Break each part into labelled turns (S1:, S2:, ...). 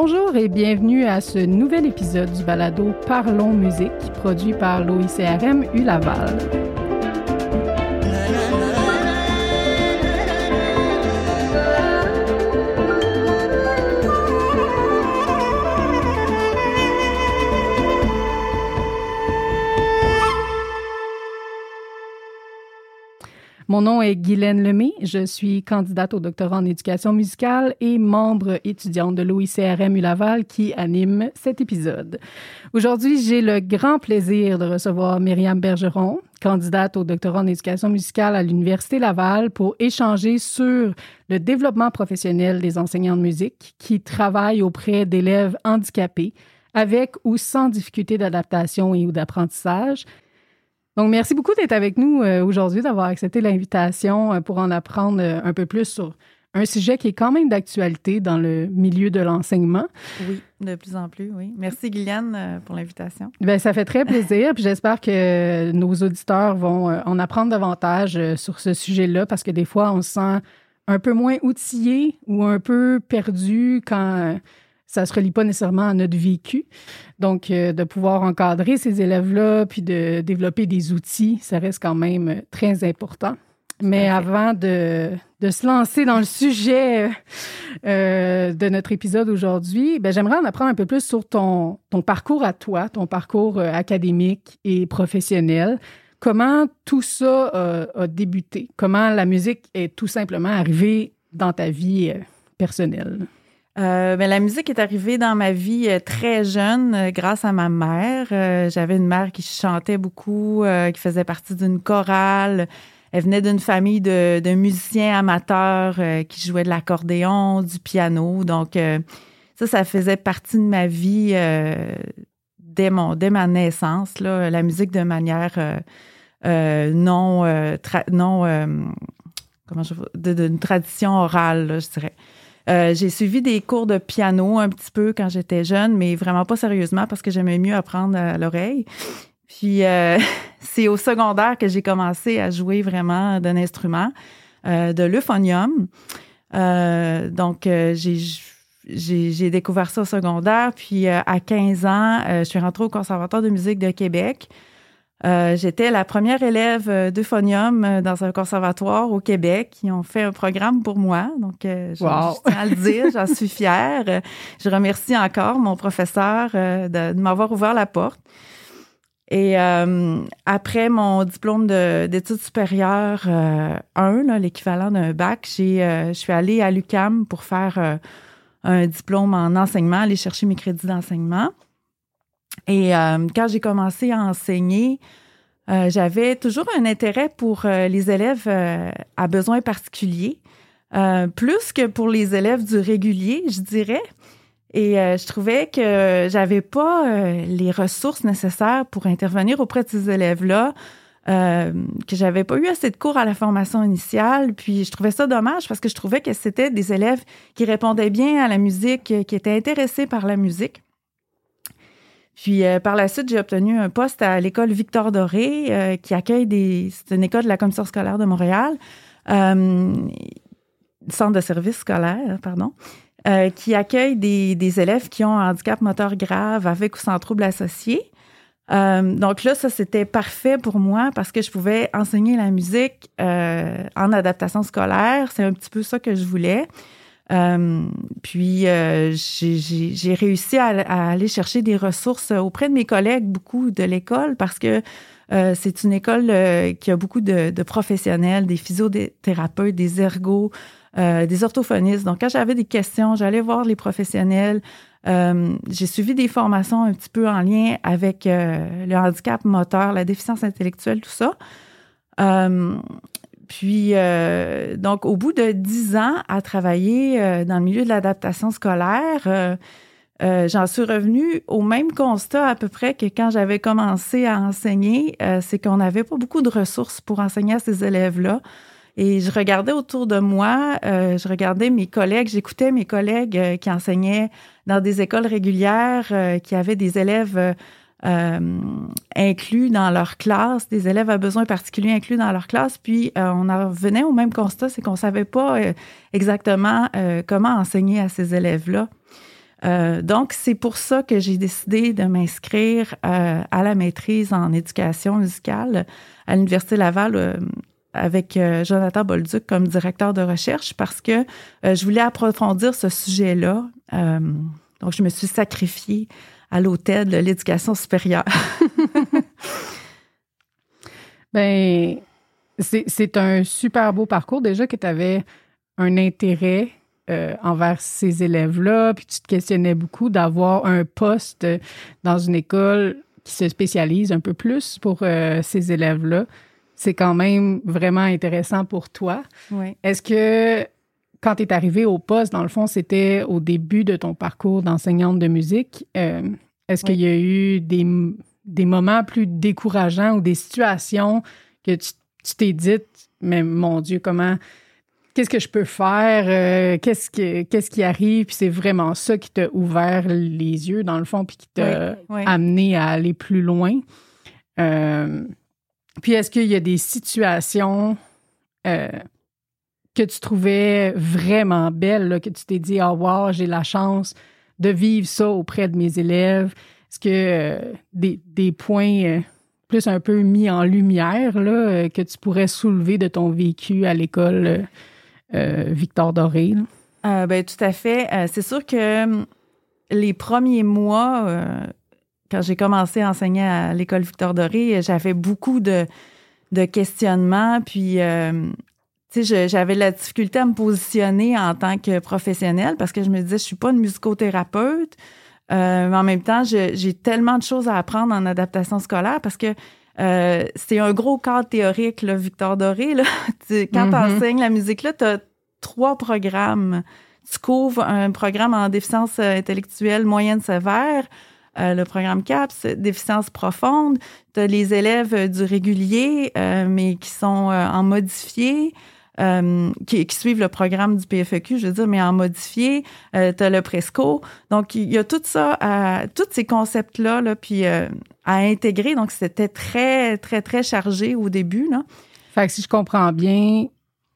S1: Bonjour et bienvenue à ce nouvel épisode du balado Parlons musique produit par l'OICRM U-Laval. Mon nom est Guylaine Lemay. Je suis candidate au doctorat en éducation musicale et membre étudiante de l'OICRM Laval qui anime cet épisode. Aujourd'hui, j'ai le grand plaisir de recevoir Myriam Bergeron, candidate au doctorat en éducation musicale à l'Université Laval pour échanger sur le développement professionnel des enseignants de musique qui travaillent auprès d'élèves handicapés avec ou sans difficulté d'adaptation et ou d'apprentissage donc, merci beaucoup d'être avec nous euh, aujourd'hui, d'avoir accepté l'invitation euh, pour en apprendre euh, un peu plus sur un sujet qui est quand même d'actualité dans le milieu de l'enseignement.
S2: Oui, de plus en plus, oui. Merci, Guyliane, pour l'invitation.
S1: Bien, ça fait très plaisir. Puis j'espère que nos auditeurs vont en apprendre davantage sur ce sujet-là parce que des fois, on se sent un peu moins outillé ou un peu perdu quand ça se relie pas nécessairement à notre vécu. Donc, euh, de pouvoir encadrer ces élèves-là, puis de développer des outils, ça reste quand même très important. Mais avant de, de, se lancer dans le sujet euh, de notre épisode aujourd'hui, ben, j'aimerais en apprendre un peu plus sur ton, ton parcours à toi, ton parcours euh, académique et professionnel. Comment tout ça a débuté? Comment la musique est tout simplement arrivée dans ta vie personnelle?
S2: Euh, ben, la musique est arrivée dans ma vie euh, très jeune euh, grâce à ma mère. J'avais une mère qui chantait beaucoup, qui faisait partie d'une chorale. Elle venait d'une famille de, musiciens amateurs qui jouaient de l'accordéon, du piano. Donc, ça, ça faisait partie de ma vie dès, mon, dès ma naissance. Là, la musique de manière non, non comment je d'une tradition orale, je dirais. Euh, j'ai suivi des cours de piano un petit peu quand j'étais jeune, mais vraiment pas sérieusement parce que j'aimais mieux apprendre à l'oreille. Puis euh, c'est au secondaire que j'ai commencé à jouer vraiment d'un instrument, euh, de l'euphonium. donc j'ai découvert ça au secondaire. Puis à 15 ans, je suis rentrée au Conservatoire de musique de Québec. Euh, j'étais la première élève euh, d'euphonium euh, dans un conservatoire au Québec. Ils ont fait un programme pour moi. Donc, je, tiens à le dire, j'en suis fière. Je remercie encore mon professeur de, m'avoir ouvert la porte. Et après mon diplôme d'études supérieures 1, l'équivalent d'un bac, je suis allée à l'UCAM pour faire un diplôme en enseignement, aller chercher mes crédits d'enseignement. Et euh, quand j'ai commencé à enseigner, euh, j'avais toujours un intérêt pour euh, les élèves à besoins particuliers, plus que pour les élèves du régulier, je dirais. Et je trouvais que j'avais pas les ressources nécessaires pour intervenir auprès de ces élèves-là. que j'avais pas eu assez de cours à la formation initiale. Puis je trouvais ça dommage parce que je trouvais que c'était des élèves qui répondaient bien à la musique, qui étaient intéressés par la musique. Puis euh, par la suite, j'ai obtenu un poste à l'école Victor Doré, euh, qui accueille des. C'est une école de la commission scolaire de Montréal, euh, centre de service scolaire, pardon, qui accueille des, des, élèves qui ont un handicap moteur grave avec ou sans trouble associé. donc là, ça c'était parfait pour moi parce que je pouvais enseigner la musique en adaptation scolaire. C'est un petit peu ça que je voulais. Euh, puis euh, j'ai réussi à, aller chercher des ressources auprès de mes collègues, beaucoup de l'école, parce que euh, c'est une école qui a beaucoup de, professionnels, des physiothérapeutes, des ergots, des orthophonistes. Donc, quand j'avais des questions, j'allais voir les professionnels. j'ai suivi des formations un petit peu en lien avec le handicap moteur, la déficience intellectuelle, tout ça. Puis, euh, donc, au bout de dix ans à travailler euh, dans le milieu de l'adaptation scolaire, euh, j'en suis revenue au même constat à peu près que quand j'avais commencé à enseigner, c'est qu'on n'avait pas beaucoup de ressources pour enseigner à ces élèves-là. Et je regardais autour de moi, je regardais mes collègues, j'écoutais mes collègues qui enseignaient dans des écoles régulières, qui avaient des élèves euh, inclus dans leur classe, des élèves à besoins particuliers inclus dans leur classe. Puis euh, on en revenait au même constat, c'est qu'on savait pas euh, exactement comment enseigner à ces élèves-là. Donc, c'est pour ça que j'ai décidé de m'inscrire à la maîtrise en éducation musicale à l'Université Laval avec Jonathan Bolduc comme directeur de recherche parce que je voulais approfondir ce sujet-là. donc, je me suis sacrifiée à l'hôtel de l'éducation supérieure.
S1: ben, c'est un super beau parcours déjà que tu avais un intérêt euh, envers ces élèves-là, puis tu te questionnais beaucoup d'avoir un poste dans une école qui se spécialise un peu plus pour euh, ces élèves-là. C'est quand même vraiment intéressant pour toi.
S2: Oui.
S1: Est-ce que quand tu es arrivé au poste, dans le fond, c'était au début de ton parcours d'enseignante de musique, euh, est-ce qu'il y a eu des, des moments plus décourageants ou des situations que tu t'es dites, mais mon Dieu, comment qu'est-ce que je peux faire, euh, qu'est-ce, qui, qu'est-ce qui arrive, puis c'est vraiment ça qui t'a ouvert les yeux, dans le fond, puis qui t'a amené à aller plus loin. Euh, puis est-ce qu'il y a des situations euh, que tu trouvais vraiment belles, que tu t'es dit, oh wow, j'ai la chance de vivre ça auprès de mes élèves? Est-ce que des, des, points plus un peu mis en lumière là, que tu pourrais soulever de ton vécu à l'école euh, Victor Doré.
S2: Euh, ben, tout à fait. Euh, c'est sûr que hum, les premiers mois, quand j'ai commencé à enseigner à l'école Victor Doré, j'avais beaucoup de, de questionnements. Puis, j'avais la difficulté à me positionner en tant que professionnelle parce que je me disais, je suis pas une musicothérapeute. mais en même temps, j'ai tellement de choses à apprendre en adaptation scolaire parce que euh, c'est un gros cadre théorique, là, Victor Doré. Là. quand tu mm-hmm. enseignes la musique, là, tu as trois programmes. Tu couvres un programme en déficience euh, intellectuelle moyenne sévère, euh, le programme CAPS, déficience profonde. Tu as les élèves du régulier, mais qui sont en modifié. Qui, suivent le programme du PFEQ, je veux dire, mais en modifié. Euh, tu as le Presco. Donc, il y a tout ça, tous ces concepts-là, là, puis à intégrer. Donc, c'était très, très, très chargé au début. Là.
S1: Fait que si je comprends bien,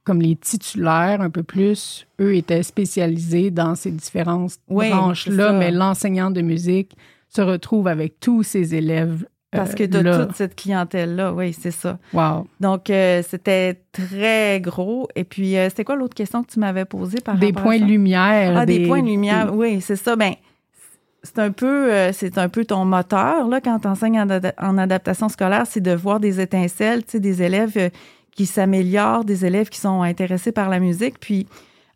S1: comme les titulaires un peu plus, eux étaient spécialisés dans ces différentes branches-là, mais l'enseignant de musique se retrouve avec tous ses élèves.
S2: Euh, Parce que de toute cette clientèle-là, oui, c'est ça.
S1: Wow.
S2: Donc, euh, c'était très gros. Et puis, euh, c'était quoi l'autre question que tu m'avais posée par
S1: des points de lumière.
S2: Ah, des, points de lumière, oui, c'est ça. Ben, c'est un peu euh, c'est un peu ton moteur là quand tu enseignes en, adaptation scolaire, c'est de voir des étincelles, tu sais, des élèves euh, qui s'améliorent, des élèves qui sont intéressés par la musique. Puis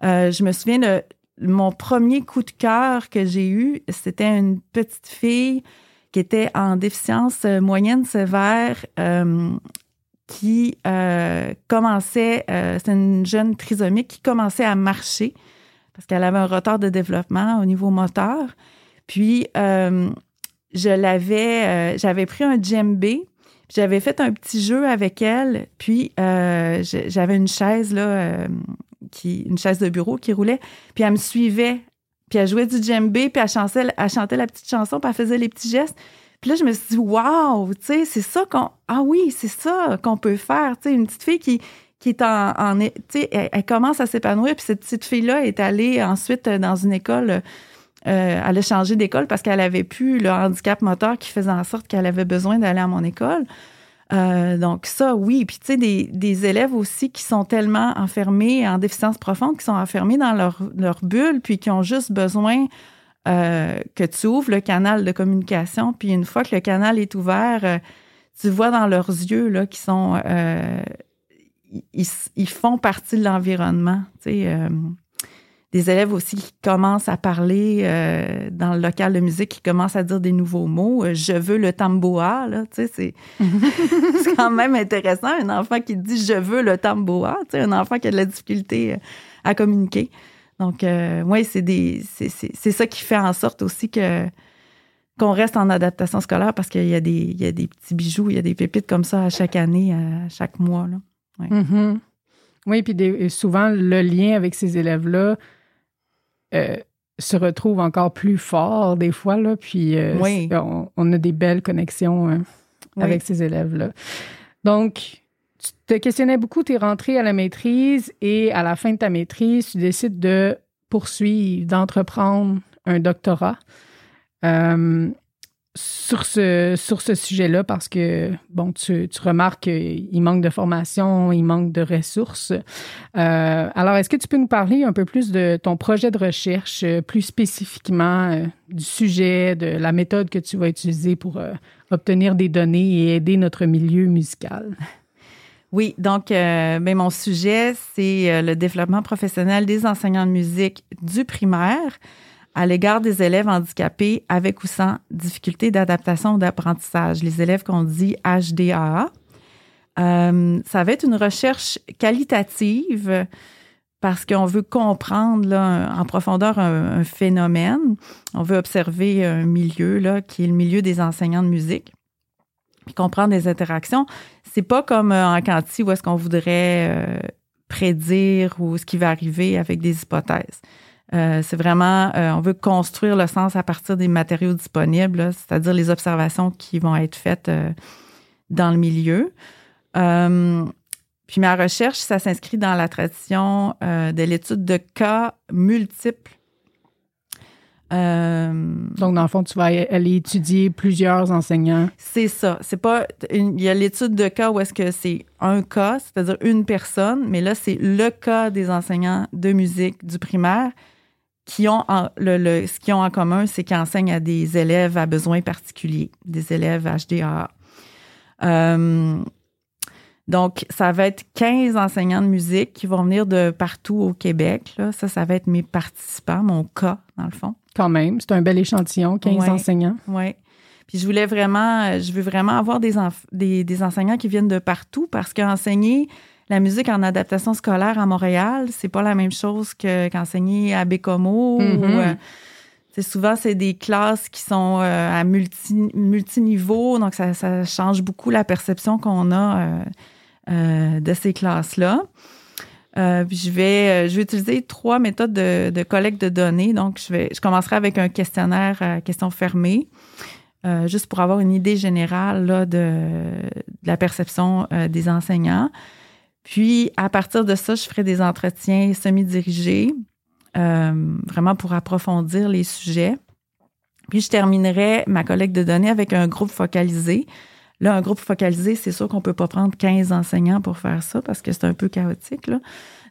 S2: euh, je me souviens de mon premier coup de cœur que j'ai eu, c'était une petite fille qui était en déficience moyenne sévère qui commençait, c'est une jeune trisomique qui commençait à marcher parce qu'elle avait un retard de développement au niveau moteur. Puis, euh, je l'avais, euh, j'avais pris un djembé, j'avais fait un petit jeu avec elle, puis euh, j'avais une chaise, là, qui, une chaise de bureau qui roulait, puis elle me suivait, puis elle jouait du djembé, puis elle chantait, la petite chanson, puis elle faisait les petits gestes. Puis là, je me suis dit, waouh, tu sais, c'est ça qu'on. Ah oui, c'est ça qu'on peut faire. Tu sais, une petite fille qui, qui est en. tu sais, elle, commence à s'épanouir, puis cette petite fille-là est allée ensuite dans une école euh, elle a changé d'école parce qu'elle avait plus le handicap moteur qui faisait en sorte qu'elle avait besoin d'aller à mon école. Euh, donc ça, oui. Puis tu sais, des, élèves aussi qui sont tellement enfermés en déficience profonde, qui sont enfermés dans leur, leur bulle, puis qui ont juste besoin euh, que tu ouvres le canal de communication. Puis une fois que le canal est ouvert, tu vois dans leurs yeux là qui sont, ils, ils, font partie de l'environnement. Tu sais des élèves aussi qui commencent à parler euh, dans le local de musique, qui commencent à dire des nouveaux mots. Euh, je veux le tamboa, là, tu sais, c'est, quand même intéressant. Un enfant qui dit je veux le tamboa, tu sais, un enfant qui a de la difficulté euh, à communiquer. Donc, oui, c'est des, c'est, ça qui fait en sorte aussi que qu'on reste en adaptation scolaire parce qu'il y a des, il y a des petits bijoux, il y a des pépites comme ça à chaque année, à chaque mois, là.
S1: Mm-hmm. Oui, puis souvent, le lien avec ces élèves-là, euh, se retrouve encore plus fort des fois, là, puis euh, on, a des belles connexions hein, avec ces élèves-là. Donc, tu te questionnais beaucoup, tu es rentré à la maîtrise et à la fin de ta maîtrise, tu décides de poursuivre, d'entreprendre un doctorat sur ce, sur ce sujet-là parce que, bon, tu, tu remarques qu'il manque de formation, il manque de ressources. Euh, alors, est-ce que tu peux nous parler un peu plus de ton projet de recherche, euh, plus spécifiquement euh, du sujet, de la méthode que tu vas utiliser pour obtenir des données et aider notre milieu musical?
S2: Oui, donc, ben, mon sujet, c'est le développement professionnel des enseignants de musique du primaire à l'égard des élèves handicapés avec ou sans difficulté d'adaptation ou d'apprentissage, les élèves qu'on dit HDAA. Euh, ça va être une recherche qualitative parce qu'on veut comprendre en profondeur un, phénomène. On veut observer un milieu là, qui est le milieu des enseignants de musique, puis comprendre des interactions. C'est pas comme euh, en quanti où est-ce qu'on voudrait euh, prédire ou ce qui va arriver avec des hypothèses. Euh, c'est vraiment, euh, on veut construire le sens à partir des matériaux disponibles, c'est-à-dire les observations qui vont être faites euh, dans le milieu. puis ma recherche, ça s'inscrit dans la tradition de l'étude de cas multiples.
S1: Donc, dans le fond, tu vas aller étudier plusieurs enseignants.
S2: C'est ça. C'est pas. il y a l'étude de cas où est-ce que c'est un cas, c'est-à-dire une personne, mais là, c'est le cas des enseignants de musique du primaire qui ont le, ce qu'ils ont en commun, c'est qu'ils enseignent à des élèves à besoins particuliers, des élèves HDA. Euh, donc, ça va être 15 enseignants de musique qui vont venir de partout au Québec. Là. Ça, ça va être mes participants, mon cas, dans le fond.
S1: Quand même, c'est un bel échantillon, 15 enseignants.
S2: Oui. Puis je voulais vraiment, je veux vraiment avoir des, des, des enseignants qui viennent de partout parce qu'enseigner la musique en adaptation scolaire à Montréal, c'est pas la même chose que qu'enseigner à Bécomo. Mm-hmm. Euh, souvent, c'est des classes qui sont euh, à multi, multiniveau, donc ça, change beaucoup la perception qu'on a euh, de ces classes-là. je, vais, je vais utiliser trois méthodes de, collecte de données. Donc, je, vais, je commencerai avec un questionnaire à questions fermées, juste pour avoir une idée générale de, de, la perception des enseignants. Puis, à partir de ça, je ferai des entretiens semi-dirigés, euh, vraiment pour approfondir les sujets. Puis, je terminerai ma collecte de données avec un groupe focalisé. Là, un groupe focalisé, c'est sûr qu'on ne peut pas prendre 15 enseignants pour faire ça parce que c'est un peu chaotique. Là.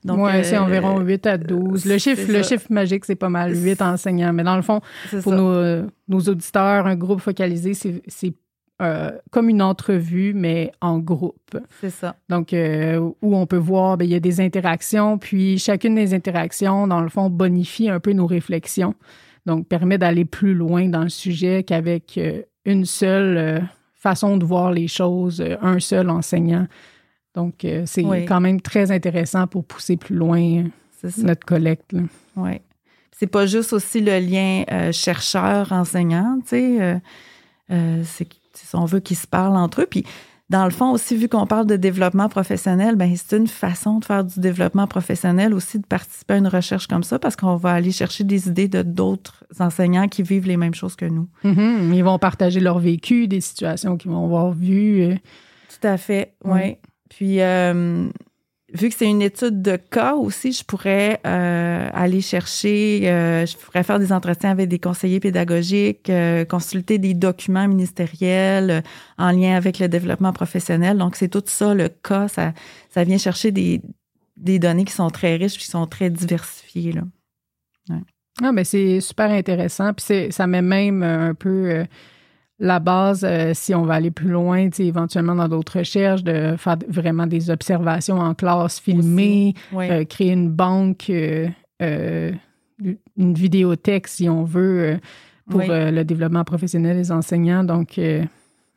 S1: Donc, oui, c'est euh, environ 8 à 12. Le chiffre, le chiffre magique, c'est pas mal 8 enseignants. Mais dans le fond, pour nos, nos, auditeurs, un groupe focalisé, c'est euh, comme une entrevue, mais en groupe.
S2: C'est ça.
S1: Donc, euh, où on peut voir, ben, il y a des interactions, puis chacune des interactions, dans le fond, bonifie un peu nos réflexions. Donc, permet d'aller plus loin dans le sujet qu'avec euh, une seule façon de voir les choses, un seul enseignant. Donc, c'est quand même très intéressant pour pousser plus loin notre collecte.
S2: Oui. C'est pas juste aussi le lien chercheur-enseignant, tu sais. c'est si on veut qu'ils se parlent entre eux. Puis, dans le fond, aussi, vu qu'on parle de développement professionnel, ben c'est une façon de faire du développement professionnel aussi, de participer à une recherche comme ça, parce qu'on va aller chercher des idées de d'autres enseignants qui vivent les mêmes choses que nous.
S1: Mm-hmm. Ils vont partager leur vécu, des situations qu'ils vont avoir vues. Euh.
S2: Tout à fait, oui. Puis, euh, vu que c'est une étude de cas aussi, je pourrais euh, aller chercher, euh, je pourrais faire des entretiens avec des conseillers pédagogiques, euh, consulter des documents ministériels en lien avec le développement professionnel. Donc, c'est tout ça, le cas, ça, ça vient chercher des, des données qui sont très riches, qui sont très diversifiées. Là.
S1: Ah, mais c'est super intéressant. Puis ça met même un peu la base, euh, si on va aller plus loin, éventuellement dans d'autres recherches, de faire vraiment des observations en classe, filmer, euh, créer une banque, euh, une vidéothèque, si on veut, pour le développement professionnel des enseignants. Donc,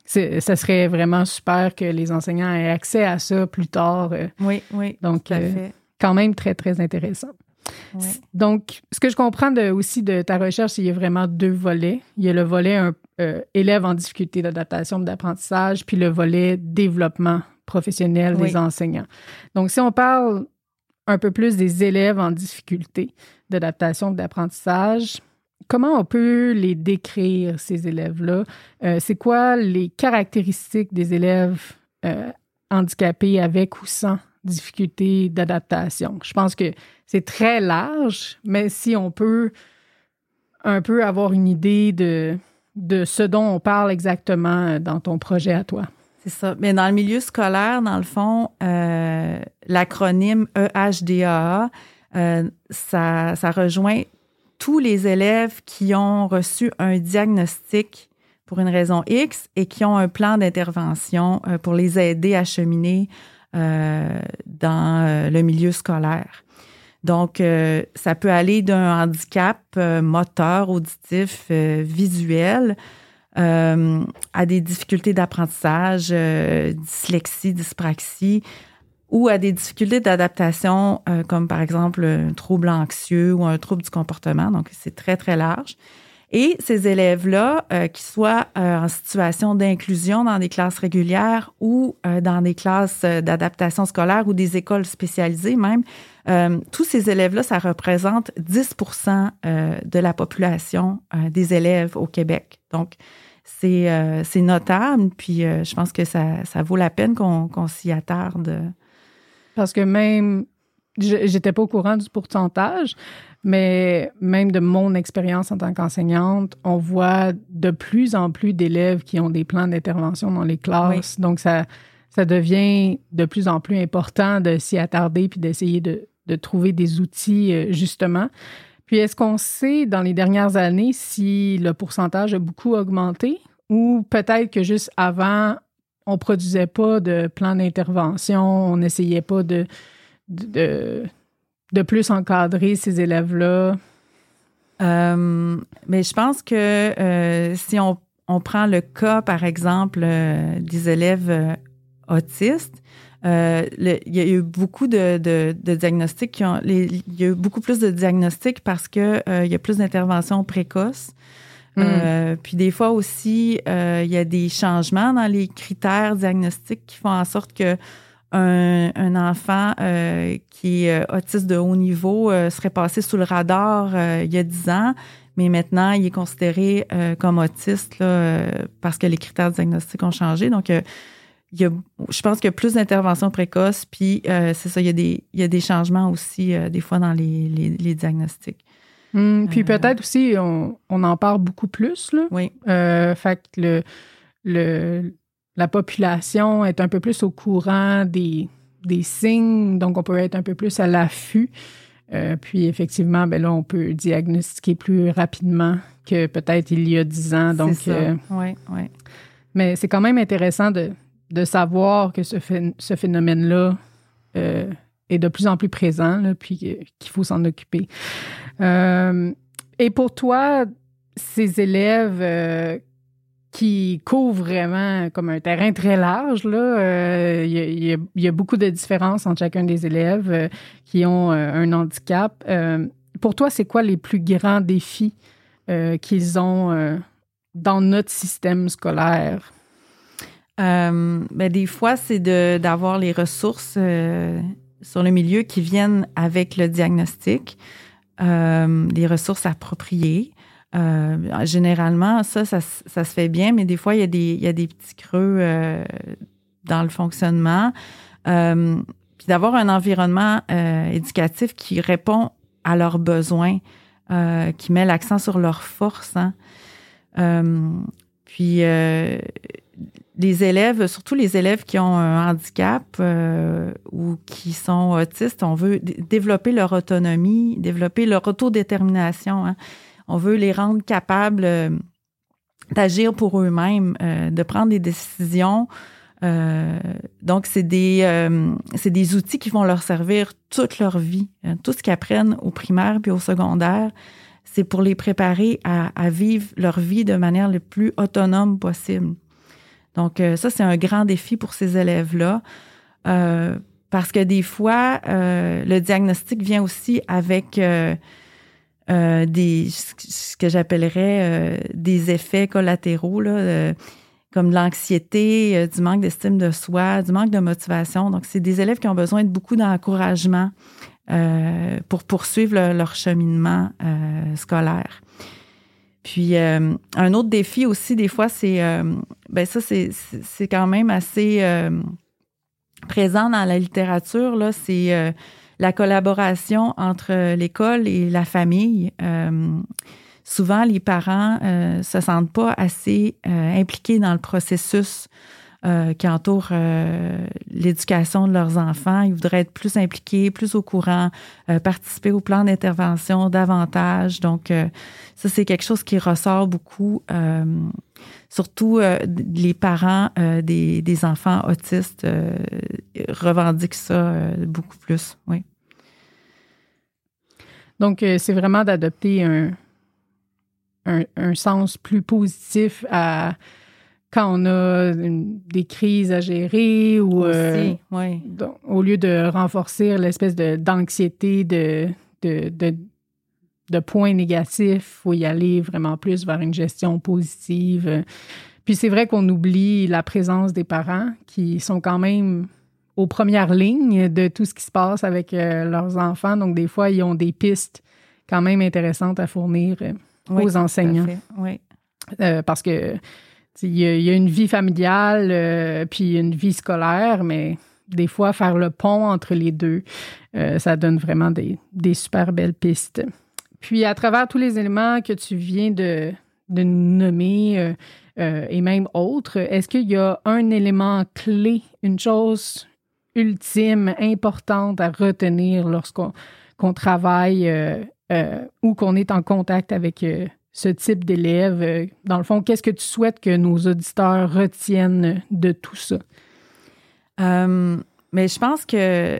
S1: ça serait vraiment super que les enseignants aient accès à ça plus tard.
S2: oui, oui.
S1: Donc, quand même très, très intéressant. Donc, ce que je comprends de, aussi de ta recherche, c'est qu'il y a vraiment deux volets. Il y a le volet un, euh, élèves en difficulté d'adaptation, d'apprentissage, puis le volet développement professionnel des enseignants. Donc, si on parle un peu plus des élèves en difficulté d'adaptation, d'apprentissage, comment on peut les décrire, ces élèves-là? Euh, c'est quoi les caractéristiques des élèves euh, handicapés avec ou sans difficulté d'adaptation? Je pense que c'est très large, mais si on peut un peu avoir une idée de, de ce dont on parle exactement dans ton projet à toi.
S2: C'est ça. Mais dans le milieu scolaire, dans le fond, euh, l'acronyme EHDAA, euh, ça, ça rejoint tous les élèves qui ont reçu un diagnostic pour une raison X et qui ont un plan d'intervention euh, pour les aider à cheminer euh, dans euh, le milieu scolaire. Donc, euh, ça peut aller d'un handicap moteur, auditif, visuel, à des difficultés d'apprentissage, dyslexie, dyspraxie, ou à des difficultés d'adaptation, comme par exemple un trouble anxieux ou un trouble du comportement. Donc, c'est très, très large. Et ces élèves-là, euh, qui soient euh, en situation d'inclusion dans des classes régulières ou euh, dans des classes d'adaptation scolaire ou des écoles spécialisées même, tous ces élèves-là, ça représente 10% de la population des élèves au Québec. Donc, c'est notable, puis je pense que ça vaut la peine qu'on s'y attarde.
S1: Parce que même, j'étais pas au courant du pourcentage, mais même de mon expérience en tant qu'enseignante, on voit de plus en plus d'élèves qui ont des plans d'intervention dans les classes. Donc, ça, ça devient de plus en plus important de s'y attarder puis d'essayer de, de, trouver des outils, euh, justement. Puis, est-ce qu'on sait dans les dernières années si le pourcentage a beaucoup augmenté ou peut-être que juste avant, on produisait pas de plan d'intervention, on n'essayait pas de, de, de plus encadrer ces élèves-là?
S2: Euh, mais je pense que euh, si on, on, prend le cas, par exemple, euh, des élèves autistes, il y a eu beaucoup de, de, de diagnostics qui ont, il y a eu beaucoup plus de diagnostics parce que il y a plus d'interventions précoces. Mm. puis des fois aussi, il y a des changements dans les critères diagnostiques qui font en sorte que un, enfant euh, qui est euh, autiste de haut niveau euh, serait passé sous le radar il y a 10 ans, mais maintenant, il est considéré comme autiste parce que les critères diagnostiques ont changé. Donc, il y a, je pense qu'il y a plus d'interventions précoces, puis c'est ça, il y, a des, il y a des changements aussi, des fois, dans les, les, diagnostics.
S1: Hum, puis peut-être aussi, on, on, en parle beaucoup plus. Là.
S2: Oui.
S1: fait que le, le, la population est un peu plus au courant des, des signes, donc on peut être un peu plus à l'affût. Euh, puis effectivement, ben là, on peut diagnostiquer plus rapidement que peut-être il y a dix ans. Donc,
S2: euh, oui, oui.
S1: Mais c'est quand même intéressant de, de savoir que ce, ce phénomène-là euh, est de plus en plus présent, là, puis qu'il faut s'en occuper. et pour toi, ces élèves qui couvre vraiment comme un terrain très large. Euh, il, y a, beaucoup de différences entre chacun des élèves euh, qui ont euh, un handicap. pour toi, c'est quoi les plus grands défis qu'ils ont dans notre système scolaire?
S2: Ben, des fois, c'est d'avoir les ressources sur le milieu qui viennent avec le diagnostic, les ressources appropriées. Euh, généralement, ça, ça, se fait bien, mais des fois, il y a des, il y a des petits creux euh, dans le fonctionnement. Euh, puis d'avoir un environnement éducatif qui répond à leurs besoins, qui met l'accent sur leurs forces. Hein. puis les élèves, surtout les élèves qui ont un handicap ou qui sont autistes, on veut développer leur autonomie, développer leur autodétermination. Hein. On veut les rendre capables euh, d'agir pour eux-mêmes, euh, de prendre des décisions. Euh, donc, c'est des, outils qui vont leur servir toute leur vie. Tout ce qu'ils apprennent au primaire puis au secondaire, c'est pour les préparer à, vivre leur vie de manière le plus autonome possible. Donc, ça, c'est un grand défi pour ces élèves-là. parce que des fois, le diagnostic vient aussi avec euh, des ce que j'appellerais euh, des effets collatéraux là, euh, comme de l'anxiété, du manque d'estime de soi, du manque de motivation. Donc, c'est des élèves qui ont besoin de beaucoup d'encouragement pour poursuivre leur cheminement scolaire. Puis un autre défi aussi, des fois, c'est ben ça, c'est, quand même assez présent dans la littérature. Là, c'est la collaboration entre l'école et la famille. Euh, souvent les parents ne se sentent pas assez impliqués dans le processus euh, qui entourent euh, l'éducation de leurs enfants. Ils voudraient être plus impliqués, plus au courant, euh, participer au plan d'intervention davantage. Donc, ça, c'est quelque chose qui ressort beaucoup, surtout les parents des, des, enfants autistes revendiquent ça beaucoup plus. Oui.
S1: Donc, c'est vraiment d'adopter un, un, un, sens plus positif à quand on a des crises à gérer ou
S2: euh,
S1: au lieu de renforcer l'espèce de, d'anxiété de, de, de, de points négatifs, il faut y aller vraiment plus vers une gestion positive. Puis c'est vrai qu'on oublie la présence des parents qui sont quand même aux premières lignes de tout ce qui se passe avec euh, leurs enfants. Donc, des fois, ils ont des pistes quand même intéressantes à fournir euh, aux enseignants.
S2: Oui.
S1: parce que il y, a une vie familiale, euh, puis une vie scolaire, mais des fois, faire le pont entre les deux, euh, ça donne vraiment des, super belles pistes. Puis, à travers tous les éléments que tu viens de, de nommer euh, et même autres, est-ce qu'il y a un élément clé, une chose ultime, importante à retenir lorsqu'on travaille ou qu'on est en contact avec ce type d'élèves? Euh, dans le fond, qu'est-ce que tu souhaites que nos auditeurs retiennent de tout ça?
S2: Euh, mais je pense que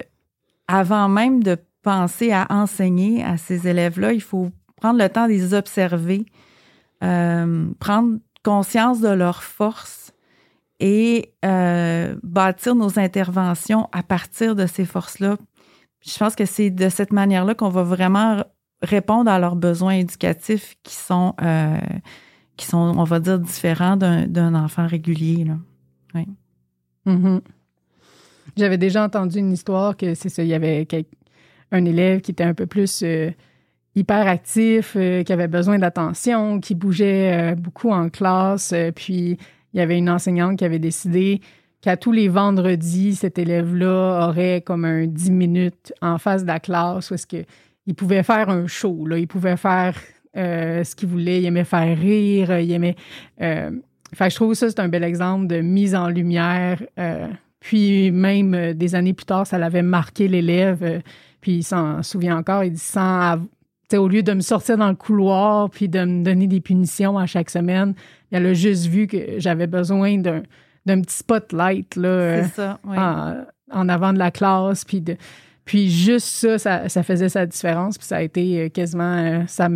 S2: avant même de penser à enseigner à ces élèves-là, il faut prendre le temps de les observer, euh, prendre conscience de leurs forces et bâtir nos interventions à partir de ces forces-là. Je pense que c'est de cette manière-là qu'on va vraiment répondre à leurs besoins éducatifs qui sont, euh, qui sont on va dire, différents d'un enfant régulier. Là. Oui.
S1: Mm-hmm. J'avais déjà entendu une histoire que c'est ça, il y avait un élève qui était un peu plus euh, hyperactif, euh, qui avait besoin d'attention, qui bougeait beaucoup en classe, puis il y avait une enseignante qui avait décidé qu'à tous les vendredis, cet élève-là aurait comme un 10 minutes en face de la classe où est-ce pouvait faire un show, là. il pouvait faire euh, ce qu'il voulait, il aimait faire rire, il aimait... Euh, je trouve ça, c'est un bel exemple de mise en lumière. Euh, puis même des années plus tard, ça l'avait marqué l'élève. puis il s'en souvient encore, il dit sans... au lieu de me sortir dans le couloir puis de me donner des punitions à chaque semaine, elle a juste vu que j'avais besoin d'un, petit spotlight là, en, avant de la classe, puis de, puis juste ça, ça, faisait sa différence. Puis ça a été euh, quasiment euh, sa,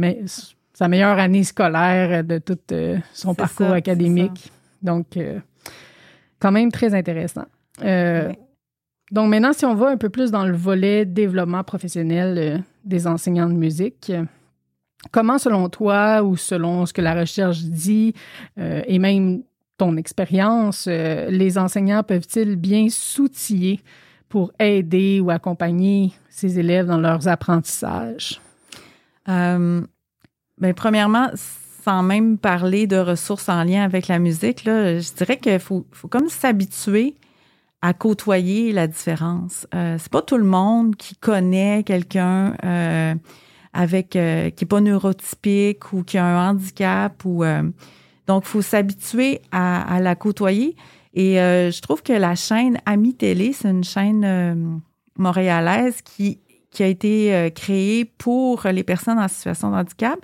S1: sa, meilleure année scolaire de tout euh, son parcours académique. Donc, quand même très intéressant. Donc maintenant, si on va un peu plus dans le volet développement professionnel des enseignants de musique, comment selon toi ou selon ce que la recherche dit et même ton expérience, les enseignants peuvent-ils bien s'outiller pour aider ou accompagner ces élèves dans leurs apprentissages?
S2: Euh, ben, premièrement, sans même parler de ressources en lien avec la musique, là, je dirais qu'il faut, faut comme s'habituer à côtoyer la différence. Euh, c'est pas tout le monde qui connaît quelqu'un euh, avec euh, qui est pas neurotypique ou qui a un handicap ou donc faut s'habituer à, la côtoyer. Et je trouve que la chaîne Ami Télé, c'est une chaîne montréalaise qui, a été créée pour les personnes en situation de handicap.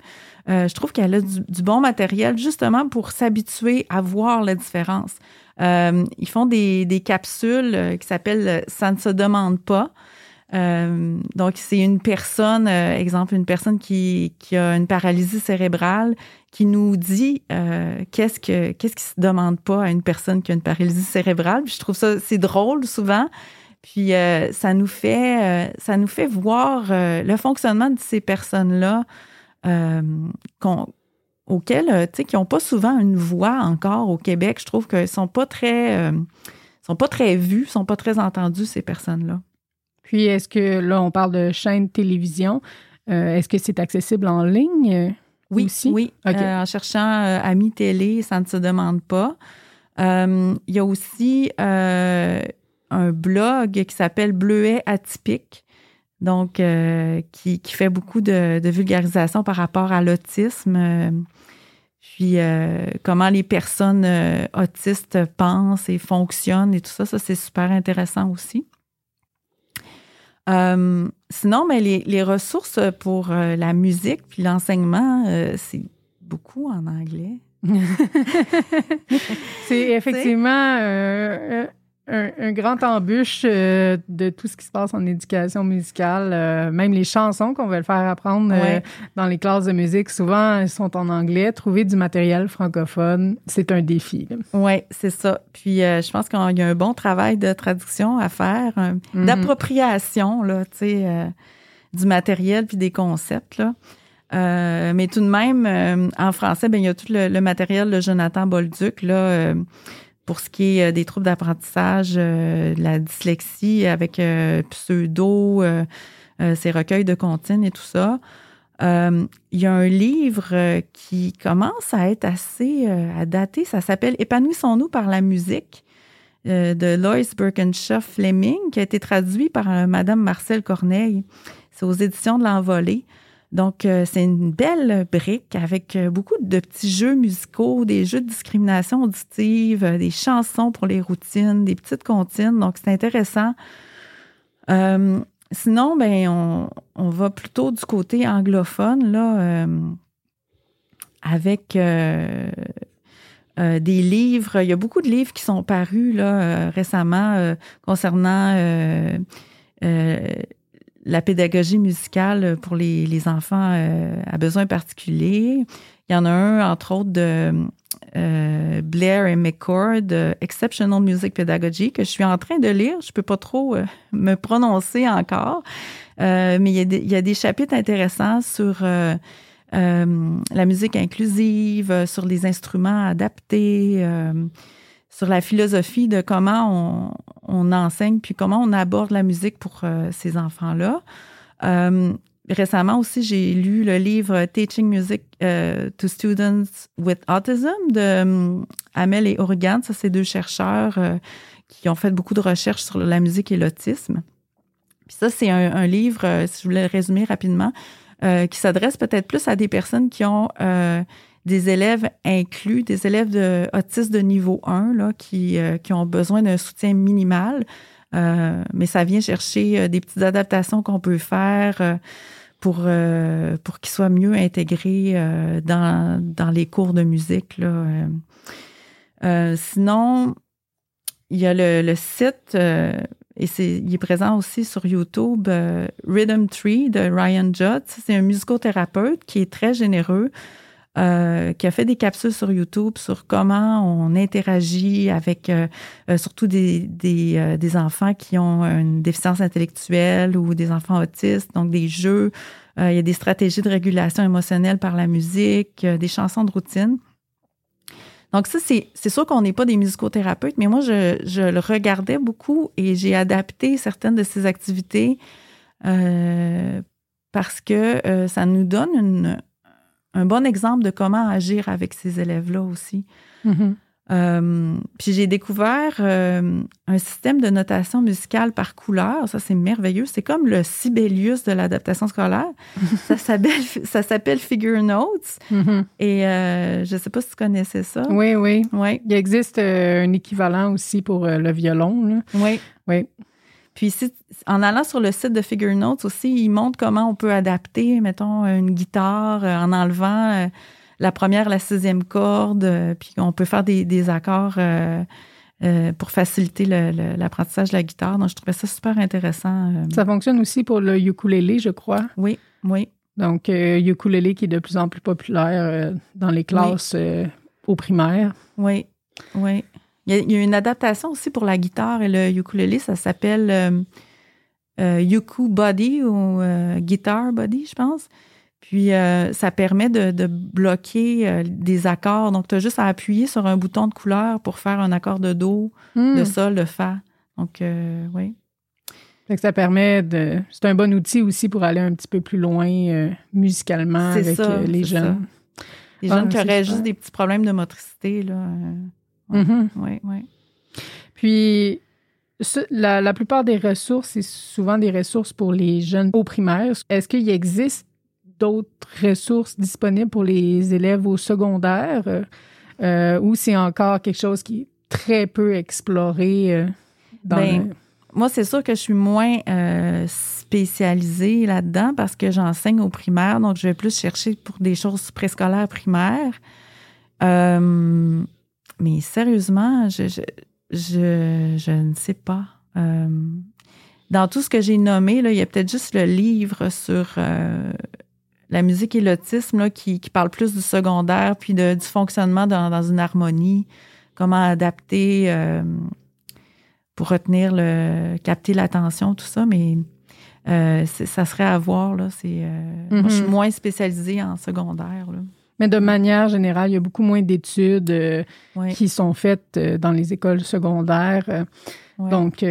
S2: je trouve qu'elle a du, bon matériel justement pour s'habituer à voir la différence. Ils font des, capsules qui s'appellent Ça ne se demande pas. donc, c'est une personne, exemple, une personne qui, a une paralysie cérébrale qui nous dit euh, qu'est-ce que qu'est-ce qui se demande pas à une personne qui a une paralysie cérébrale. Puis je trouve ça c'est drôle souvent. Puis euh, ça nous fait euh, ça nous fait voir le fonctionnement de ces personnes-là auxquelles tu sais qui n'ont pas souvent une voix encore au Québec. Je trouve qu'elles sont pas très sont pas très sont pas très entendues ces personnes-là.
S1: Puis est-ce que là on parle de chaîne télévision, est-ce que c'est accessible en ligne?
S2: Oui, oui. Euh, en cherchant euh, Ami Télé, ça ne se demande pas. Euh, il y a aussi un blog qui s'appelle Bleuet atypique. donc qui, fait beaucoup de, vulgarisation par rapport à l'autisme. Puis comment les personnes autistes pensent et fonctionnent et tout ça, ça c'est super intéressant aussi. sinon, mais ben, les, ressources pour la musique puis l'enseignement, c'est beaucoup en anglais.
S1: c'est effectivement euh, un, grand embûche euh, de tout ce qui se passe en éducation musicale. Euh, même les chansons qu'on veut faire apprendre dans les classes de musique, souvent, elles sont en anglais. Trouver du matériel francophone, c'est un défi.
S2: Oui, c'est ça. Puis, je pense qu'il y a un bon travail de traduction à faire, mm-hmm. d'appropriation, là, tu sais, du matériel puis des concepts, là. Euh, mais tout de même, euh, en français, ben, il y a tout le, matériel de Jonathan Bolduc, là, euh, pour ce qui est des troubles d'apprentissage, la dyslexie avec pseudo, ses recueils de comptines et tout ça. il y a un livre qui commence à être assez à dater. Ça s'appelle Épanouissons-nous par la musique de Lois Birkenshaw Fleming, qui a été traduit par Madame Marcel Corneille. C'est aux éditions de l'Envolée. Donc, euh, c'est une belle brique avec euh, beaucoup de petits jeux musicaux, des jeux de discrimination auditive, euh, des chansons pour les routines, des petites comptines. Donc, c'est intéressant. sinon, ben, on, va plutôt du côté anglophone, là, avec des livres. Il y a beaucoup de livres qui sont parus là, récemment concernant la pédagogie musicale pour les, enfants euh, à besoins particuliers. Il y en a un, entre autres, de euh, Blair et McCord, Exceptional Music Pedagogy, que je suis en train de lire. Je ne peux pas trop euh, me prononcer encore, mais il y, a des, il y, a des, chapitres intéressants sur la musique inclusive, sur les instruments adaptés sur la philosophie de comment on, enseigne puis comment on aborde la musique pour euh, ces enfants-là. Euh, récemment aussi, j'ai lu le livre Teaching Music euh, to Students with Autism de Amel et Oregon. Ça, c'est deux chercheurs qui ont fait beaucoup de recherches sur la musique et l'autisme. Puis ça, c'est un, livre, si je voulais le résumer rapidement, qui s'adresse peut-être plus à des personnes qui ont des élèves inclus, des élèves de, autistes de niveau 1 là, qui, euh, qui ont besoin d'un soutien minimal. Euh, mais ça vient chercher euh, des petites adaptations qu'on peut faire pour, pour qu'ils soient mieux intégrés dans, dans les cours de musique. Là. sinon, il y a le, site, et c'est, il est présent aussi sur YouTube, Rhythm Tree de Ryan Judd. C'est un musicothérapeute qui est très généreux. Euh, qui a fait des capsules sur YouTube sur comment on interagit avec euh, euh, surtout des, des, des, enfants qui ont une déficience intellectuelle ou des enfants autistes, donc des jeux. il y a des stratégies de régulation émotionnelle par la musique, des chansons de routine. Donc ça, c'est, sûr qu'on n'est pas des musicothérapeutes, mais moi, je, je le regardais beaucoup et j'ai adapté certaines de ces activités parce que ça nous donne une, un bon exemple de comment agir avec ces élèves-là aussi. Mm-hmm. Euh, puis j'ai découvert euh, un système de notation musicale par couleur. Ça, c'est merveilleux. C'est comme le Sibelius de l'adaptation scolaire. ça s'appelle, ça s'appelle Figure Notes. Mm-hmm. Et euh, je ne sais pas si tu connaissais ça.
S1: Oui, oui. oui. Il existe un équivalent aussi pour le violon.
S2: Oui.
S1: Oui.
S2: Puis en allant sur le site de Figure Notes aussi, ils montrent comment on peut adapter, mettons, une guitare euh, en enlevant euh, la première, la sixième corde, euh, puis on peut faire des, accords pour faciliter l'apprentissage de la guitare. Donc, je trouvais ça super intéressant.
S1: Ça fonctionne aussi pour le ukulélé, je crois.
S2: Oui, oui.
S1: Donc, ukulélé qui est de plus en plus populaire dans les classes au primaire.
S2: Oui, oui. Il y, a, une adaptation aussi pour la guitare et le ukulélé, ça s'appelle euh, euh Body ou euh, Guitar Body, je pense. Puis ça permet de, bloquer des accords. Donc, tu as juste à appuyer sur un bouton de couleur pour faire un accord de Do, hmm. de Sol, de Fa. Donc, oui.
S1: ça permet de. C'est un bon outil aussi pour aller un petit peu plus loin musicalement avec les jeunes.
S2: Les jeunes ah, qui auraient juste des petits problèmes de motricité, là. Oui, oui.
S1: Puis, la, la, plupart des ressources, c'est souvent des ressources pour les jeunes au primaire. Est-ce qu'il existe d'autres ressources disponibles pour les élèves au secondaire euh, ou c'est encore quelque chose qui est très peu exploré euh, dans
S2: ben, Moi, c'est sûr que je suis moins euh, spécialisée là-dedans parce que j'enseigne au primaire, donc je vais plus chercher pour des choses préscolaires primaires. Mais sérieusement, je, je, je, je, ne sais pas. dans tout ce que j'ai nommé, là, il y a peut-être juste le livre sur la musique et l'autisme qui, qui, parle plus du secondaire puis de, du fonctionnement dans, dans, une harmonie, comment adapter euh, pour retenir le capter l'attention, tout ça, mais euh, ça serait à voir. Là, c'est, euh, Moi, je suis mhm. moins spécialisée en secondaire.
S1: Mais de manière générale, il y a beaucoup moins d'études qui sont faites dans les écoles secondaires. Donc,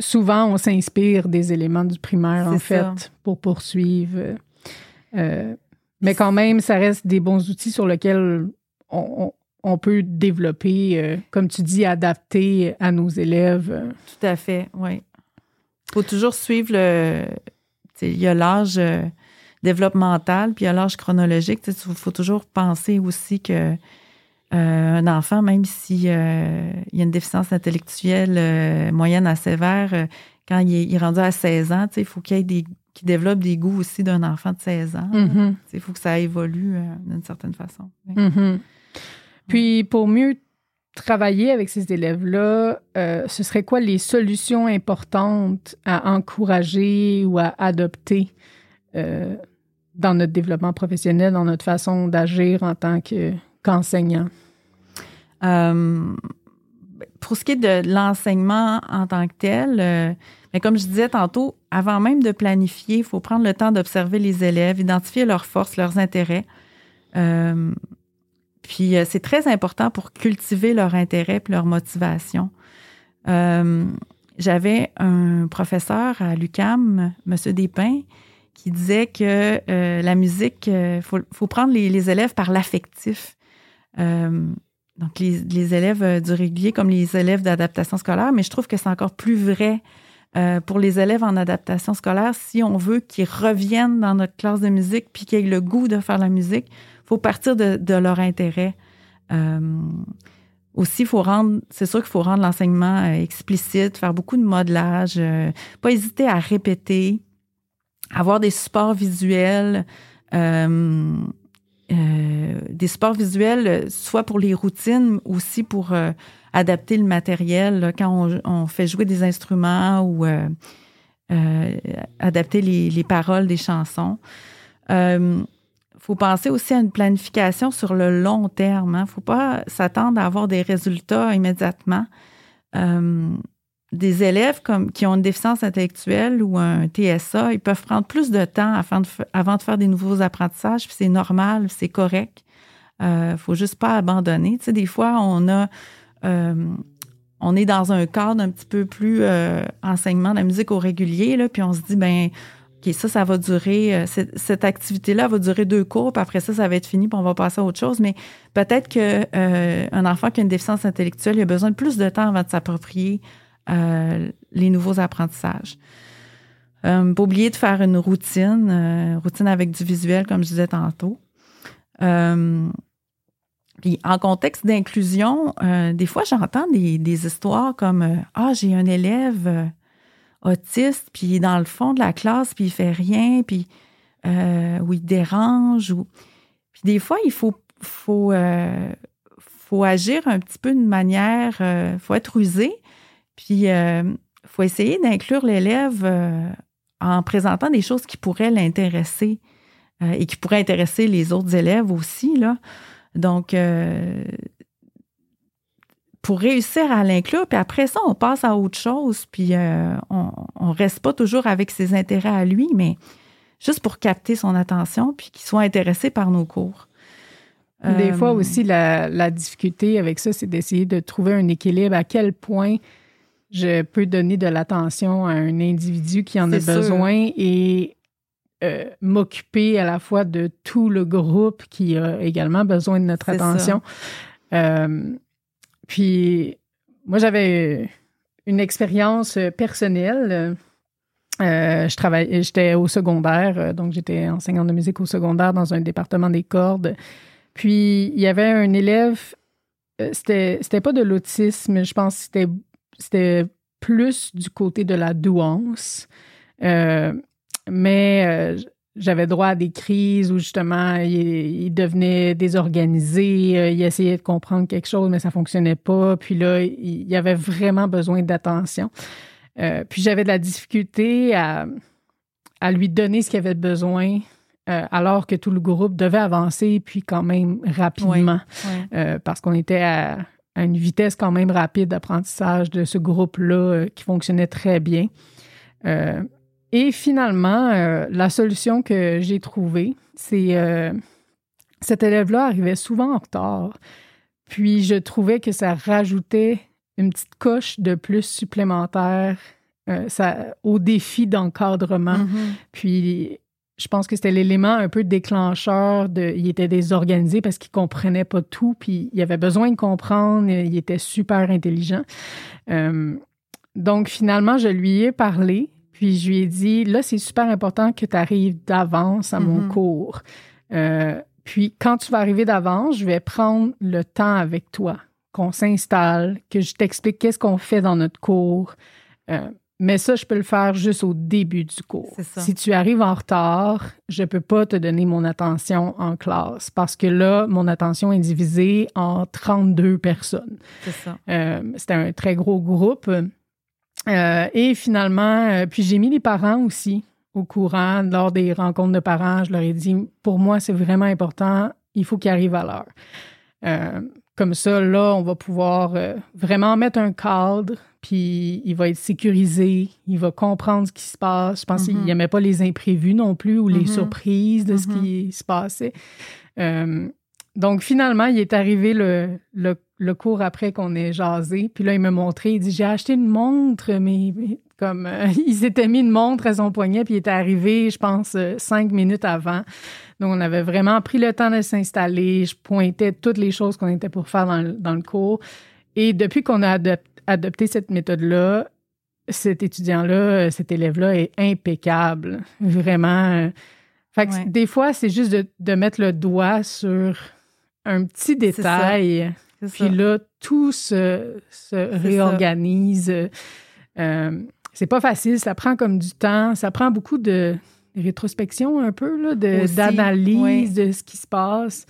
S1: souvent, on s'inspire des éléments du primaire, en fait, pour poursuivre. Euh, mais quand même, ça reste des bons outils sur lesquels on, peut développer, euh, comme tu dis, adapter à nos élèves.
S2: Tout à fait, oui. Il faut toujours suivre le. Il y a l'âge euh, développemental, puis a l'âge chronologique. Il faut toujours penser aussi que un enfant, même s'il y a une déficience intellectuelle moyenne à sévère, quand il est, il est, rendu à 16 ans, il faut qu'il développe des goûts aussi d'un enfant de 16 ans. Mm-hmm. Il faut que ça évolue euh, d'une certaine façon.
S1: Mm-hmm. Puis pour mieux travailler avec ces élèves-là, euh, ce serait quoi les solutions importantes à encourager ou à adopter euh, dans notre développement professionnel, dans notre façon d'agir en tant qu'enseignant?
S2: pour ce qui est de l'enseignement en tant que tel, mais comme je disais tantôt, avant même de planifier, il faut prendre le temps d'observer les élèves, identifier leurs forces, leurs intérêts. Euh, puis euh, c'est très important pour cultiver leur intérêt et leur motivation. Euh, j'avais un professeur à l'UCAM, M. Despins, qui disait que la musique, il faut, prendre les, élèves par l'affectif. donc, les, les, élèves du régulier comme les élèves d'adaptation scolaire, mais je trouve que c'est encore plus vrai euh, pour les élèves en adaptation scolaire, si on veut qu'ils reviennent dans notre classe de musique puis qu'ils aient le goût de faire la musique, il faut partir de, leur intérêt. Euh, aussi, faut rendre, c'est sûr qu'il faut rendre l'enseignement euh, explicite, faire beaucoup de modelage, pas hésiter à répéter, avoir des supports visuels. des supports visuels, soit pour les routines, aussi pour adapter le matériel quand on, fait jouer des instruments ou euh, euh, adapter les, paroles des chansons. Il euh, faut penser aussi à une planification sur le long terme. Il hein. ne faut pas s'attendre à avoir des résultats immédiatement. Des élèves comme, qui ont une déficience intellectuelle ou un TSA, ils peuvent prendre plus de temps avant de, faire des nouveaux apprentissages, puis c'est normal, c'est correct. Il ne faut juste pas abandonner. Des fois, on a euh, on est dans un cadre un petit peu plus euh, enseignement de la musique au régulier, puis on se dit, ben OK, ça, ça va durer, euh, cette, activité-là va durer deux cours, puis après ça, ça va être fini, puis on va passer à autre chose. Mais peut-être qu'un enfant qui a une déficience intellectuelle, il a besoin de plus de temps avant de s'approprier les nouveaux apprentissages. pas oublier de faire une routine, routine avec du visuel, comme je disais tantôt. Puis en contexte d'inclusion, euh, des fois, j'entends des, histoires comme euh, Ah, j'ai un élève euh, autiste, puis dans le fond de la classe, puis il fait rien, puis ou il dérange. Ou... Puis des fois, il faut, agir un petit peu de manière, il faut être rusé, puis il faut essayer d'inclure l'élève en présentant des choses qui pourraient l'intéresser et qui pourraient intéresser les autres élèves aussi, là. Donc, euh, pour réussir à l'inclure, puis après ça, on passe à autre chose, puis euh, on ne reste pas toujours avec ses intérêts à lui, mais juste pour capter son attention, puis qu'il soit intéressé par nos cours.
S1: Des fois euh, aussi, la, difficulté avec ça, c'est d'essayer de trouver un équilibre. À quel point je peux donner de l'attention à un individu qui en a besoin et euh, m'occuper à la fois de tout le groupe qui a également besoin de notre attention. Euh, puis, moi, j'avais une expérience personnelle. je travaillais, j'étais au secondaire, donc j'étais enseignante de musique au secondaire dans un département des cordes. Puis il y avait un élève, c'était, c'était pas de l'autisme, je pense que c'était, c'était plus du côté de la douance. mais j'avais droit à des crises où justement il, devenait désorganisé, euh, il essayait de comprendre quelque chose, mais ça fonctionnait pas. Puis là, il, y avait vraiment besoin d'attention. Euh, puis j'avais de la difficulté à, à lui donner ce qu'il avait besoin. Euh, alors que tout le groupe devait avancer, puis quand même rapidement, parce qu'on était à, à, une vitesse quand même rapide d'apprentissage de ce groupe-là qui fonctionnait très bien. Et finalement, euh, la solution que j'ai trouvée, c'est euh, cet élève-là arrivait souvent en retard. Puis je trouvais que ça rajoutait une petite coche de plus supplémentaire euh, ça, au défi d'encadrement. Mm-hmm. Puis je pense que c'était l'élément un peu déclencheur de. Il était désorganisé parce qu'il comprenait pas tout, puis il avait besoin de comprendre. Il était super intelligent. donc finalement, je lui ai parlé puis je lui ai dit, là, c'est super important que tu arrives d'avance à mon mm-hmm. cours. Euh, puis quand tu vas arriver d'avance, je vais prendre le temps avec toi, qu'on s'installe, que je t'explique qu'est-ce qu'on fait dans notre cours. Euh, mais ça, je peux le faire juste au début du cours. Si tu arrives en retard, je ne peux pas te donner mon attention en classe parce que là, mon attention est divisée en 32 personnes.
S2: C'est ça.
S1: Euh, c'était un très gros groupe. Euh, et finalement, euh, puis j'ai mis les parents aussi au courant lors des rencontres de parents. Je leur ai dit, pour moi, c'est vraiment important, il faut qu'ils arrivent à l'heure. Euh, comme ça, là, on va pouvoir vraiment mettre un cadre, puis il va être sécurisé, il va comprendre ce qui se passe. Je pense qu'il mm-hmm. n'aimait pas les imprévus non plus ou les mm-hmm. surprises de ce mm-hmm. qui se passait. Donc, finalement, il est arrivé le, le le cours après qu'on ait jasé. Puis là, il m'a montré, il dit J'ai acheté une montre, mais, comme euh, il s'était mis une montre à son poignet, puis il était arrivé, je pense, euh, cinq minutes avant. Donc, on avait vraiment pris le temps de s'installer. Je pointais toutes les choses qu'on était pour faire dans le, cours. Et depuis qu'on a adopté cette méthode-là, cet étudiant-là, euh, cet élève-là est impeccable. Vraiment. Fait que des fois, c'est juste de, de, mettre le doigt sur un petit détail puis là, tout se, réorganise. Euh, c'est pas facile, ça prend comme du temps, ça prend beaucoup de rétrospection un peu, d'analyse de, ce qui se passe.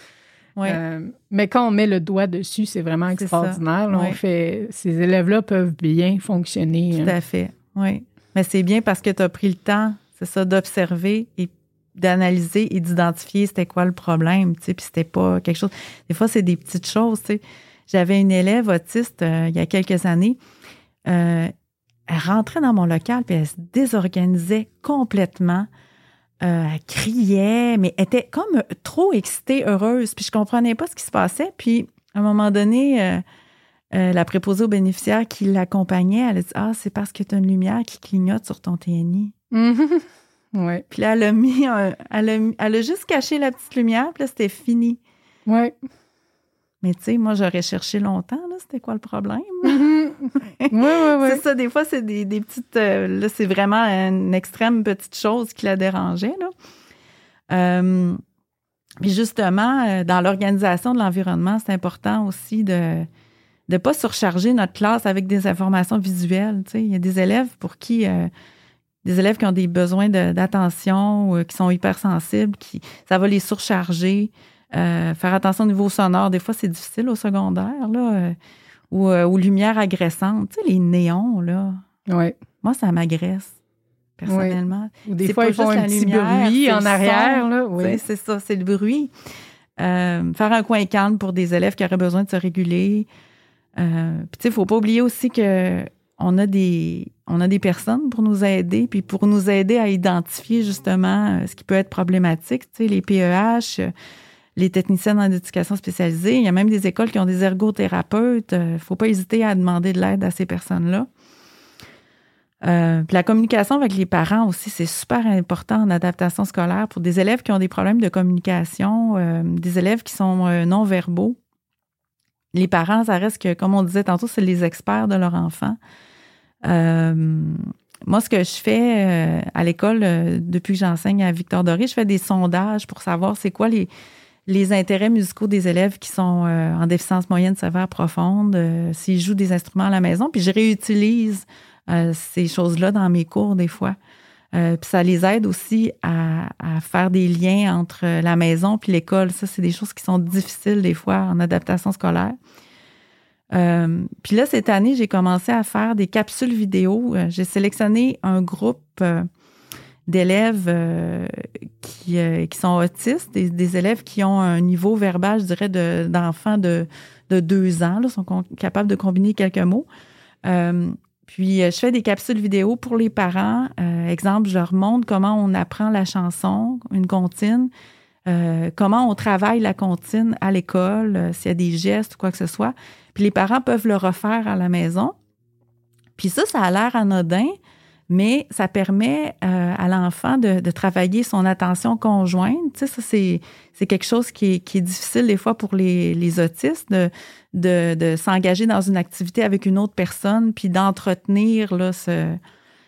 S1: Euh, mais quand on met le doigt dessus, c'est vraiment extraordinaire. on fait, ces élèves-là peuvent bien fonctionner.
S2: Tout hein. à fait, oui. Mais c'est bien parce que tu as pris le temps, c'est ça, d'observer et d'analyser et d'identifier c'était quoi le problème, tu sais, puis c'était pas quelque chose. Des fois, c'est des petites choses, tu sais. J'avais une élève autiste euh, il y a quelques années. Euh, elle rentrait dans mon local puis elle se désorganisait complètement. Euh, elle criait, mais elle était comme trop excitée, heureuse. Puis je comprenais pas ce qui se passait. Puis à un moment donné, la préposée aux bénéficiaires qui l'accompagnait, elle a dit Ah, c'est parce que tu as une lumière qui clignote sur ton TNI.
S1: Ouais.
S2: Puis là, elle a mis, elle, a, elle a juste caché la petite lumière, puis là, c'était fini.
S1: Ouais.
S2: Mais tu sais, moi, j'aurais cherché longtemps, là, c'était quoi le problème?
S1: oui, oui, oui.
S2: C'est ça, des fois, c'est des, petites... Euh, là, c'est vraiment une extrême petite chose qui la dérangeait, là. Euh, puis justement, euh, dans l'organisation de l'environnement, c'est important aussi de ne pas surcharger notre classe avec des informations visuelles. Tu sais. Il y a des élèves pour qui... des élèves qui ont des besoins d'attention, ou qui sont hypersensibles, qui ça va les surcharger. Euh, faire attention au niveau sonore. Des fois, c'est difficile au secondaire, là. Euh, ou euh, aux lumières agressantes. Tu sais, les néons, là.
S1: Oui.
S2: Moi, ça m'agresse, personnellement.
S1: Ou des fois, ils font un petit bruit en arrière, là. Oui.
S2: C'est ça, c'est le bruit. faire un coin calme pour des élèves qui auraient besoin de se réguler. Puis, tu sais, il ne faut pas oublier aussi que on a des on a des personnes pour nous aider, puis pour nous aider à identifier justement ce qui peut être problématique, tu sais, les PEH, les techniciens en éducation spécialisée. Il y a même des écoles qui ont des ergothérapeutes. Il euh, ne faut pas hésiter à demander de l'aide à ces personnes-là. Euh, la communication avec les parents aussi, c'est super important en adaptation scolaire pour des élèves qui ont des problèmes de communication, euh, des élèves qui sont non-verbaux. Les parents, ça reste que, comme on disait tantôt, c'est les experts de leur enfant. Moi, ce que je fais à l'école, depuis que j'enseigne à Victor Doré, je fais des sondages pour savoir c'est quoi les, intérêts musicaux des élèves qui sont en déficience moyenne sévère profonde, s'ils jouent des instruments à la maison, puis je réutilise ces choses-là dans mes cours des fois. Euh, puis ça les aide aussi à, faire des liens entre la maison puis l'école. Ça, c'est des choses qui sont difficiles des fois en adaptation scolaire. Euh, puis là, cette année, j'ai commencé à faire des capsules vidéo. Euh, j'ai sélectionné un groupe d'élèves qui, sont autistes, des, élèves qui ont un niveau verbal, je dirais, d'enfants de, de, deux ans, sont capables de combiner quelques mots. Puis, euh, je fais des capsules vidéo pour les parents. Euh, exemple, je leur montre comment on apprend la chanson, une comptine, euh, comment on travaille la comptine à l'école, s'il y a des gestes ou quoi que ce soit. Puis, les parents peuvent le refaire à la maison. Puis ça, ça a l'air anodin, mais ça permet à l'enfant de, travailler son attention conjointe. Tu sais, ça, c'est, quelque chose qui est, difficile des fois pour les, autistes, de, de, s'engager dans une activité avec une autre personne, puis d'entretenir là,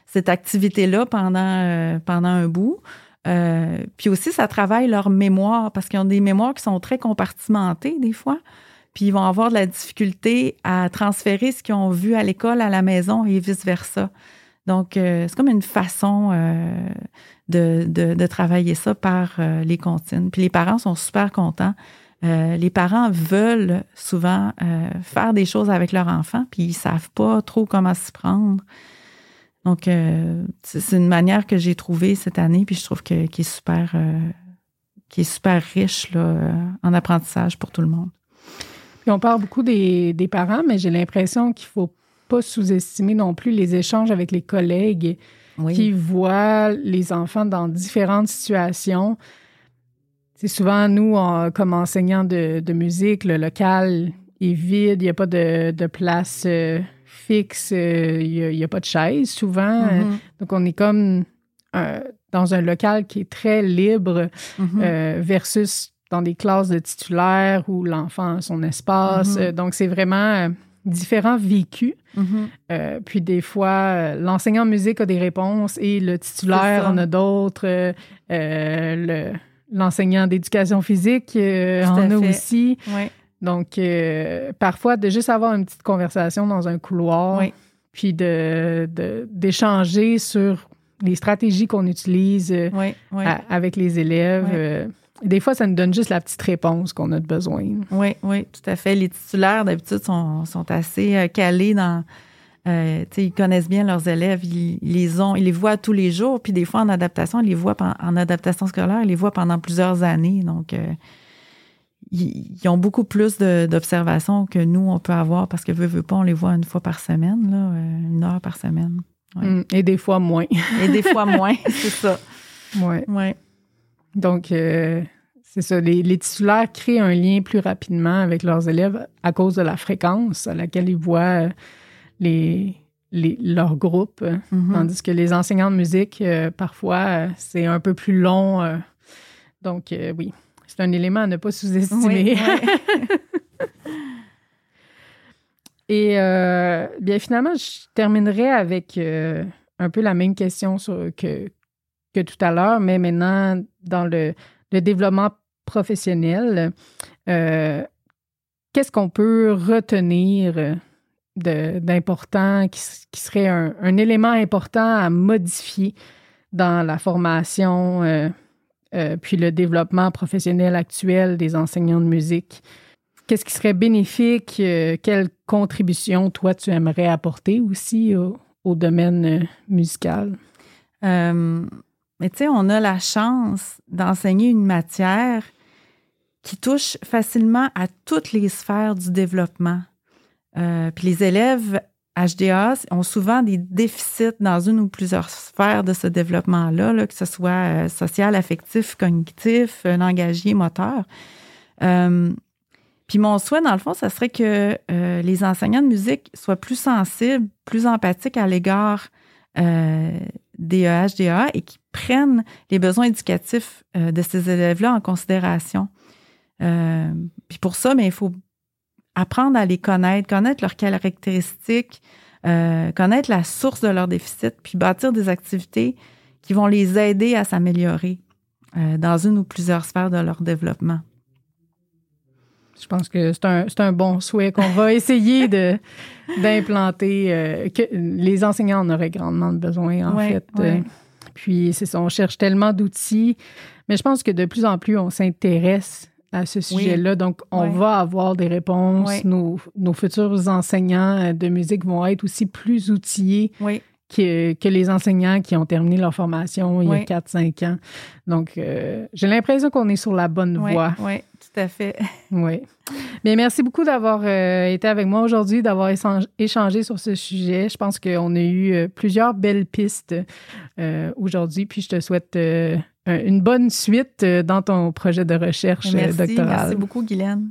S2: cette activité-là pendant, euh, pendant un bout. Euh, puis aussi, ça travaille leur mémoire, parce qu'ils ont des mémoires qui sont très compartimentées des fois. Puis ils vont avoir de la difficulté à transférer ce qu'ils ont vu à l'école à la maison et vice-versa. Donc, euh, c'est comme une façon de, de, travailler ça par les comptines. Puis les parents sont super contents euh, les parents veulent souvent euh, faire des choses avec leur enfant, puis ils savent pas trop comment s'y prendre. Donc, euh, c'est une manière que j'ai trouvée cette année, puis je trouve que, qui est super, qui est super riche là, en apprentissage pour tout le monde.
S1: Puis on parle beaucoup des, des parents, mais j'ai l'impression qu'il faut pas sous-estimer non plus les échanges avec les collègues qui voient les enfants dans différentes situations. C'est souvent, nous, comme enseignants de, musique, le local est vide, il n'y a pas de, place euh, fixe, euh, il n'y a, pas de chaise souvent. Mm-hmm. donc, on est comme dans un local qui est très libre mm-hmm. euh, versus dans des classes de titulaires où l'enfant a son espace. Mm-hmm. donc, c'est vraiment différents vécus. puis des fois, l'enseignant musique a des réponses et le titulaire en a d'autres. le l'enseignant d'éducation physique euh, en a aussi. Donc, euh, parfois, de juste avoir une petite conversation dans un couloir, puis de, d'échanger sur les stratégies qu'on utilise euh, avec les élèves. des fois, ça nous donne juste la petite réponse qu'on a besoin.
S2: Oui, oui, tout à fait. Les titulaires, d'habitude, sont, sont assez calés dans euh, ils connaissent bien leurs élèves, ils, les ont, ils les voient tous les jours, puis des fois en adaptation, ils les voient en adaptation scolaire, ils les voient pendant plusieurs années. Donc, euh, ils, ont beaucoup plus d'observations que nous, on peut avoir parce que, veut, veut pas, on les voit une fois par semaine, là, euh, une heure par semaine.
S1: Mm, et des fois moins.
S2: Et des fois moins, c'est ça.
S1: Oui. Ouais. Donc, c'est ça. Les, les, titulaires créent un lien plus rapidement avec leurs élèves à cause de la fréquence à laquelle ils voient les, les, leur groupe, mm-hmm. tandis que les enseignants de musique, euh, parfois, euh, c'est un peu plus long. Euh. donc, oui, c'est un élément à ne pas sous-estimer. Et bien, finalement, je terminerai avec un peu la même question que, que tout à l'heure, mais maintenant dans le, le développement professionnel. Qu'est-ce qu'on peut retenir d'important, qui, serait un, élément important à modifier dans la formation euh, euh, puis le développement professionnel actuel des enseignants de musique. Qu'est-ce qui serait bénéfique? Euh, quelle contribution, toi, tu aimerais apporter aussi au, domaine musical?
S2: mais tu sais, on a la chance d'enseigner une matière qui touche facilement à toutes les sphères du développement. Euh, puis les élèves HDA ont souvent des déficits dans une ou plusieurs sphères de ce développement-là, que ce soit euh, social, affectif, cognitif, euh, langagier, moteur. puis mon souhait, dans le fond, ça serait que les enseignants de musique soient plus sensibles, plus empathiques à l'égard des HDA et qui prennent les besoins éducatifs de ces élèves-là en considération. puis pour ça, ben, il faut apprendre à les connaître, connaître leurs caractéristiques, euh, connaître la source de leur déficit, puis bâtir des activités qui vont les aider à s'améliorer euh, dans une ou plusieurs sphères de leur développement.
S1: Je pense que c'est un, un, bon souhait qu'on va essayer de, d'implanter, euh, que les enseignants en auraient grandement besoin, en fait. puis, c'est ça, on cherche tellement d'outils, mais je pense que de plus en plus, on s'intéresse à ce sujet-là. Donc, on va avoir des réponses. Nos, nos, futurs enseignants de musique vont être aussi plus outillés que, que, les enseignants qui ont terminé leur formation il y a 4-5 ans. Donc, euh, j'ai l'impression qu'on est sur la bonne voie.
S2: Oui, tout à fait.
S1: Oui. Bien, merci beaucoup d'avoir euh, été avec moi aujourd'hui, d'avoir échangé sur ce sujet. Je pense qu'on a eu euh, plusieurs belles pistes aujourd'hui, puis je te souhaite une bonne suite dans ton projet de recherche
S2: merci,
S1: doctorale.
S2: Merci beaucoup, Guylaine.